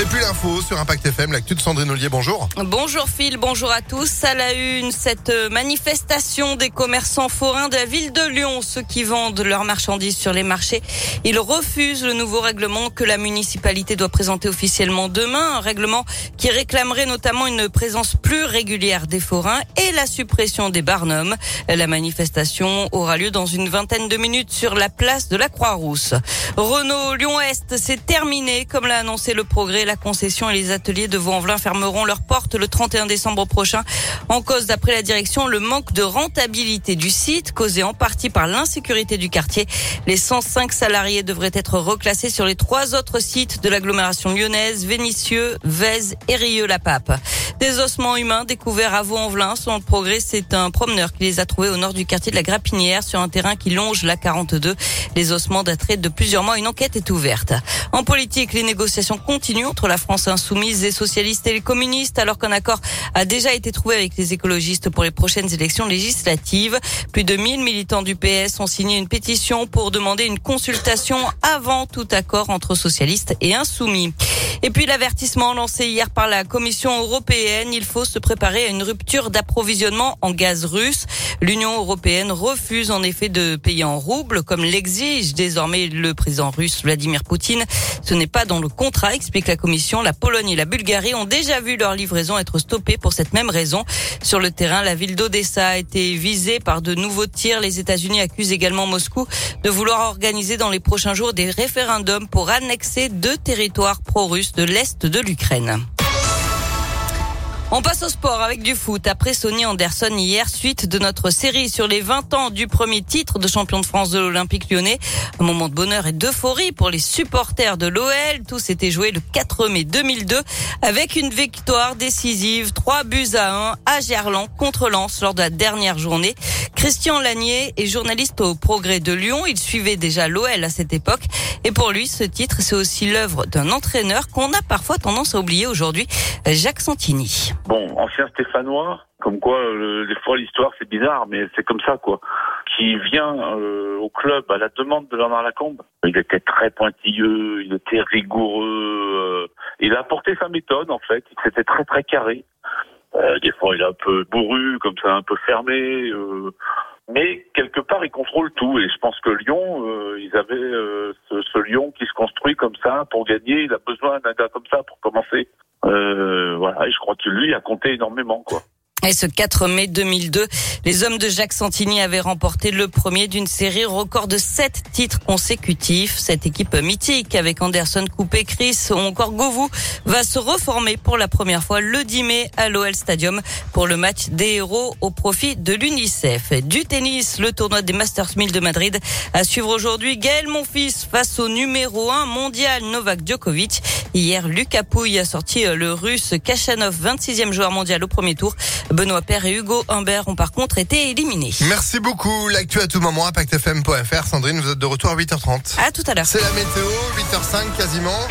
Et puis l'info sur Impact FM, l'actu de Sandrine Ollier, bonjour. Bonjour Phil, bonjour à tous. À la une, cette manifestation des commerçants forains de la ville de Lyon, ceux qui vendent leurs marchandises sur les marchés. Ils refusent le nouveau règlement que la municipalité doit présenter officiellement demain, un règlement qui réclamerait notamment une présence plus régulière des forains et la suppression des barnums. La manifestation aura lieu dans une vingtaine de minutes sur la place de la Croix-Rousse. Renault Lyon-Est, c'est terminé, comme l'a annoncé le progrès la concession et les ateliers de Vaux-en-Velin fermeront leurs portes le 31 décembre prochain. En cause, d'après la direction, le manque de rentabilité du site, causé en partie par l'insécurité du quartier. Les 105 salariés devraient être reclassés sur les trois autres sites de l'agglomération lyonnaise, Vénissieux, Vèze et Rieux-la-Pape. Des ossements humains découverts à Vaux-en-Velin. Selon le progrès, c'est un promeneur qui les a trouvés au nord du quartier de la Grapinière sur un terrain qui longe la 42. Les ossements dateraient de plusieurs mois. Une enquête est ouverte. En politique, les négociations continuent entre la France insoumise et socialiste et les communistes alors qu'un accord a déjà été trouvé avec les écologistes pour les prochaines élections législatives. Plus de 1000 militants du PS ont signé une pétition pour demander une consultation avant tout accord entre socialistes et insoumis. Et puis l'avertissement lancé hier par la Commission européenne, il faut se préparer à une rupture d'approvisionnement en gaz russe. L'Union européenne refuse en effet de payer en roubles comme l'exige désormais le président russe Vladimir Poutine. Ce n'est pas dans le contrat, explique la Commission. La Pologne et la Bulgarie ont déjà vu leur livraison être stoppée pour cette même raison. Sur le terrain, la ville d'Odessa a été visée par de nouveaux tirs. Les États-Unis accusent également Moscou de vouloir organiser dans les prochains jours des référendums pour annexer deux territoires pro-russes de l'Est de l'Ukraine. On passe au sport avec du foot. Après Sonny Anderson hier, suite de notre série sur les 20 ans du premier titre de champion de France de l'Olympique lyonnais. Un moment de bonheur et d'euphorie pour les supporters de l'OL. Tout s'était joué le 4 mai 2002 avec une victoire décisive, 3 buts à 1 à Gerland contre Lens lors de la dernière journée. Christian Lanier est journaliste au Progrès de Lyon. Il suivait déjà l'OL à cette époque. Et pour lui, ce titre, c'est aussi l'œuvre d'un entraîneur qu'on a parfois tendance à oublier aujourd'hui, Jacques Santini. Bon, ancien Stéphanois, comme quoi des fois l'histoire c'est bizarre, mais c'est comme ça quoi. Qui vient euh, au club à la demande de Bernard Lacombe. Il était très pointilleux, il était rigoureux. Euh, il a apporté sa méthode en fait. C'était très très carré. Euh, des fois il est un peu bourru, comme ça un peu fermé. mais quelque part il contrôle tout. Et je pense que Lyon, ils avaient ce, ce Lyon qui se construit comme ça pour gagner. Il a besoin d'un gars comme ça pour commencer. Euh, voilà, et je crois que lui a compté énormément, quoi. Et ce 4 mai 2002, les hommes de Jacques Santini avaient remporté le premier d'une série record de sept titres consécutifs. Cette équipe mythique avec Anderson, Coupé, Chris ou encore Govou va se reformer pour la première fois le 10 mai à l'OL Stadium pour le match des héros au profit de l'UNICEF. Du tennis, le tournoi des Masters 1000 de Madrid à suivre aujourd'hui. Gaël Monfils face au numéro 1 mondial Novak Djokovic. Hier, Lucas Pouille a sorti le russe Kachanov, 26e joueur mondial au premier tour. Benoît Père et Hugo Humbert ont par contre été éliminés. Merci beaucoup. L'actu à tout moment, impactfm.fr. Sandrine, vous êtes de retour à 8h30. À tout à l'heure. C'est la météo, 8h05 quasiment.